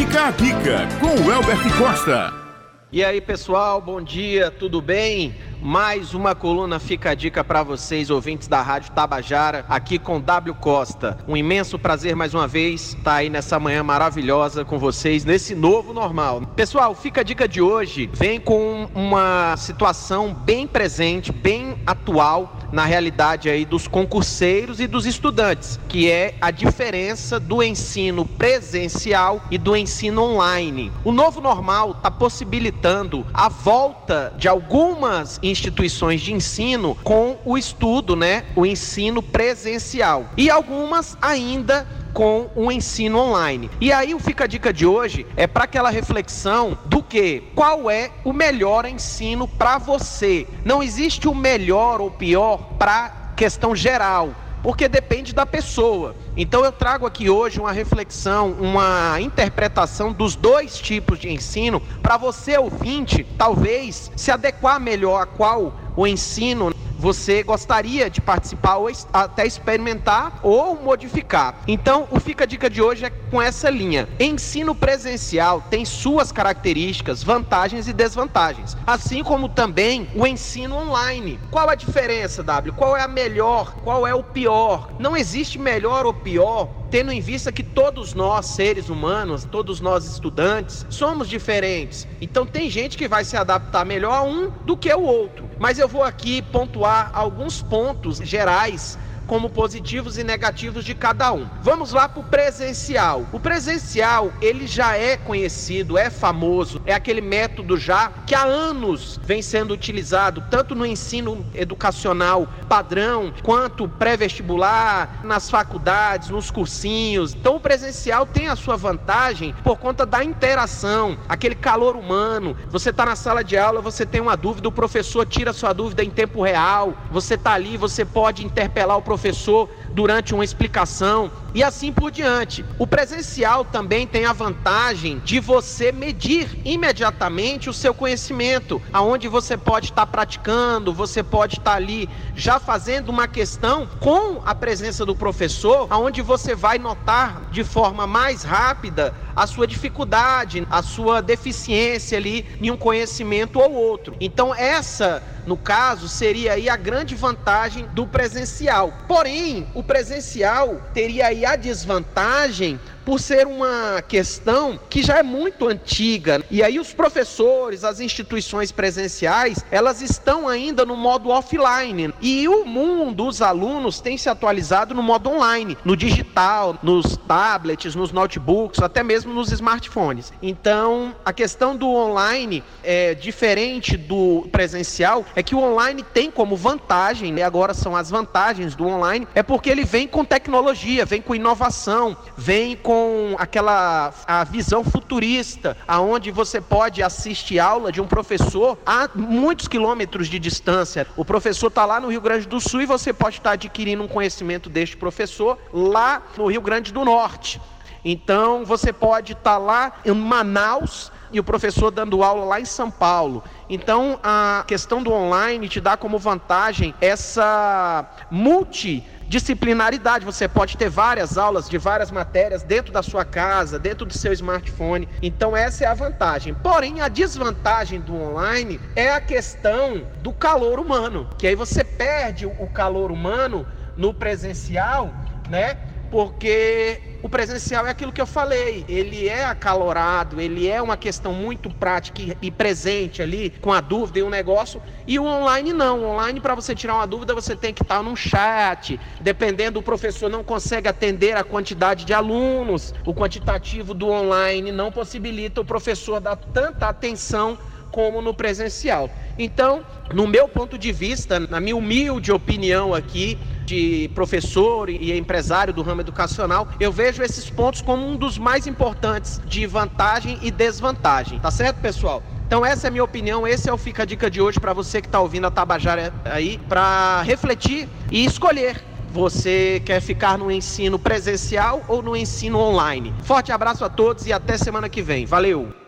Fica a dica com o Elbert Costa. E aí, pessoal, bom dia, tudo bem? Mais uma coluna fica a dica para vocês, ouvintes da Rádio Tabajara, aqui com W Costa. Um imenso prazer mais uma vez estar tá aí nessa manhã maravilhosa com vocês, nesse novo normal. Pessoal, fica a dica de hoje, vem com uma situação bem presente, bem atual na realidade aí dos concurseiros e dos estudantes, que é a diferença do ensino presencial e do ensino online. O novo normal está possibilitando a volta de algumas instituições de ensino com o estudo, né, o ensino presencial. E algumas ainda com o ensino online. E aí o Fica a Dica de hoje é para aquela reflexão do que qual é o melhor ensino para você. Não existe o melhor ou pior para questão geral porque depende da pessoa. Então eu trago aqui hoje uma reflexão, uma interpretação dos dois tipos de ensino para você ouvinte, talvez se adequar melhor a qual o ensino você gostaria de participar ou até experimentar ou modificar. Então, o Fica a Dica de hoje é com essa linha. Ensino presencial tem suas características, vantagens e desvantagens, assim como também o ensino online. Qual a diferença, W? Qual é a melhor? Qual é o pior? Não existe melhor ou pior tendo em vista que todos nós, seres humanos, todos nós estudantes, somos diferentes. Então tem gente que vai se adaptar melhor a um do que o outro. Mas eu vou aqui pontuar alguns pontos gerais como positivos e negativos de cada um. Vamos lá para o presencial. O presencial, ele já é conhecido, é famoso, é aquele método já que há anos vem sendo utilizado, tanto no ensino educacional padrão, quanto pré-vestibular, nas faculdades, nos cursinhos. Então o presencial tem a sua vantagem por conta da interação, aquele calor humano. Você está na sala de aula, você tem uma dúvida, o professor tira sua dúvida em tempo real, você está ali, você pode interpelar o professor durante uma explicação e assim por diante. O presencial também tem a vantagem de você medir imediatamente o seu conhecimento, aonde você pode estar praticando, você pode estar ali já fazendo uma questão com a presença do professor, aonde você vai notar de forma mais rápida a sua dificuldade, a sua deficiência ali em um conhecimento ou outro. Então essa, no caso, seria aí a grande vantagem do presencial. Porém, o presencial teria aí a desvantagem por ser uma questão que já é muito antiga. E aí os professores, as instituições presenciais, elas estão ainda no modo offline. E o mundo, os alunos têm se atualizado no modo online, no digital, nos tablets, nos notebooks, até mesmo nos smartphones. Então, a questão do online é diferente do presencial, é que o online tem como vantagem, né? agora são as vantagens do online, é porque ele vem com tecnologia, vem com inovação, vem com com aquela a visão futurista, aonde você pode assistir aula de um professor a muitos quilômetros de distância. O professor está lá no Rio Grande do Sul e você pode estar adquirindo um conhecimento deste professor lá no Rio Grande do Norte. Então você pode estar lá em Manaus e o professor dando aula lá em São Paulo. Então a questão do online te dá como vantagem essa multi disciplinaridade. Você pode ter várias aulas de várias matérias dentro da sua casa, dentro do seu smartphone. Então, essa é a vantagem. Porém, a desvantagem do online é a questão do calor humano, que aí você perde o calor humano no presencial, né? Porque o presencial é aquilo que eu falei, ele é acalorado, ele é uma questão muito prática e presente ali, com a dúvida e o um negócio, e o online não. O online, para você tirar uma dúvida, você tem que estar num chat, dependendo, o professor não consegue atender a quantidade de alunos, o quantitativo do online não possibilita o professor dar tanta atenção como no presencial. Então, no meu ponto de vista, na minha humilde opinião aqui, de professor e empresário do ramo educacional, eu vejo esses pontos como um dos mais importantes de vantagem e desvantagem. Tá certo, pessoal? Então essa é a minha opinião, esse é o Fica a Dica de hoje para você que está ouvindo a Tabajara aí, para refletir e escolher. Você quer ficar no ensino presencial ou no ensino online? Forte abraço a todos e até semana que vem. Valeu!